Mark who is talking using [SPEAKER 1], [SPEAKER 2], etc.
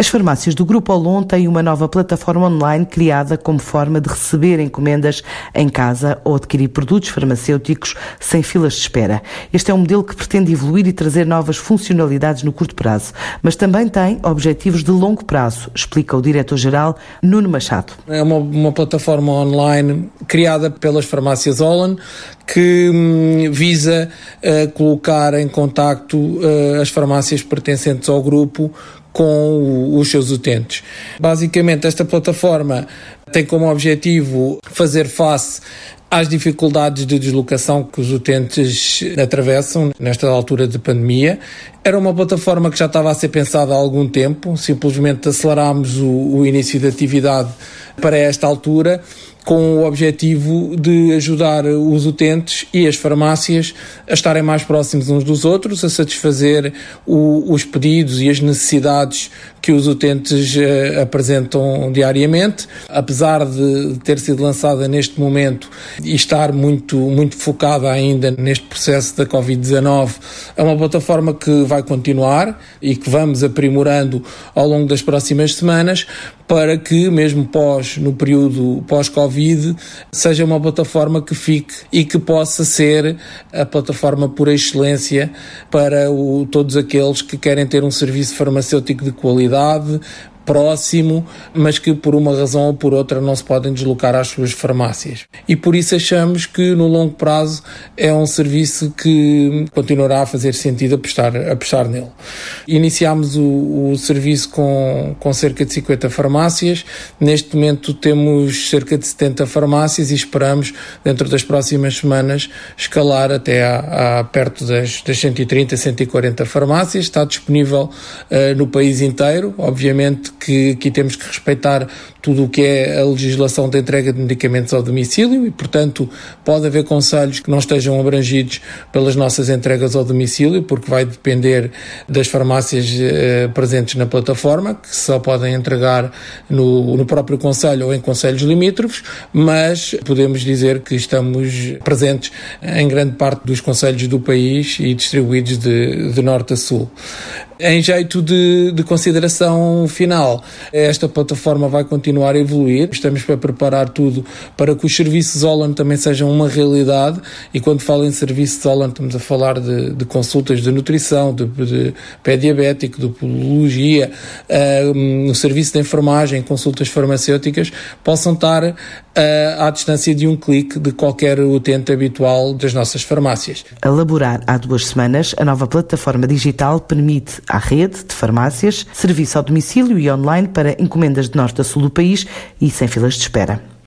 [SPEAKER 1] As farmácias do Grupo Olon têm uma nova plataforma online criada como forma de receber encomendas em casa ou adquirir produtos farmacêuticos sem filas de espera. Este é um modelo que pretende evoluir e trazer novas funcionalidades no curto prazo, mas também tem objetivos de longo prazo, explica o diretor-geral Nuno Machado.
[SPEAKER 2] É uma, uma plataforma online criada pelas farmácias Olan que hum, visa uh, colocar em contacto uh, as farmácias pertencentes ao grupo com os seus utentes. Basicamente, esta plataforma tem como objetivo fazer face às dificuldades de deslocação que os utentes atravessam nesta altura de pandemia. Era uma plataforma que já estava a ser pensada há algum tempo, simplesmente acelerámos o, o início da atividade para esta altura com o objetivo de ajudar os utentes e as farmácias a estarem mais próximos uns dos outros, a satisfazer o, os pedidos e as necessidades que os utentes uh, apresentam diariamente. Apesar de ter sido lançada neste momento e estar muito, muito focada ainda neste processo da Covid-19, é uma plataforma que vai continuar e que vamos aprimorando ao longo das próximas semanas para que, mesmo pós, no período pós-Covid, seja uma plataforma que fique e que possa ser a plataforma por excelência para o, todos aqueles que querem ter um serviço farmacêutico de qualidade, próximo, mas que por uma razão ou por outra não se podem deslocar às suas farmácias. E por isso achamos que no longo prazo é um serviço que continuará a fazer sentido apostar, apostar nele. Iniciámos o, o serviço com, com cerca de 50 farmácias, neste momento temos cerca de 70 farmácias e esperamos, dentro das próximas semanas, escalar até a, a perto das, das 130, 140 farmácias. Está disponível uh, no país inteiro, obviamente que aqui temos que respeitar tudo o que é a legislação de entrega de medicamentos ao domicílio e, portanto, pode haver conselhos que não estejam abrangidos pelas nossas entregas ao domicílio, porque vai depender das farmácias eh, presentes na plataforma, que só podem entregar no, no próprio conselho ou em conselhos limítrofes, mas podemos dizer que estamos presentes em grande parte dos conselhos do país e distribuídos de, de norte a sul. Em jeito de, de consideração final, esta plataforma vai continuar a evoluir. Estamos para preparar tudo para que os serviços Holland também sejam uma realidade. E quando falo em serviços Holland, estamos a falar de, de consultas de nutrição, de, de pé diabético, de podologia, uh, no serviço de enfermagem, consultas farmacêuticas, possam estar uh, à distância de um clique de qualquer utente habitual das nossas farmácias.
[SPEAKER 1] Elaborar há duas semanas, a nova plataforma digital permite à rede de farmácias serviço ao domicílio e online para encomendas de norte a sul do país e sem filas de espera.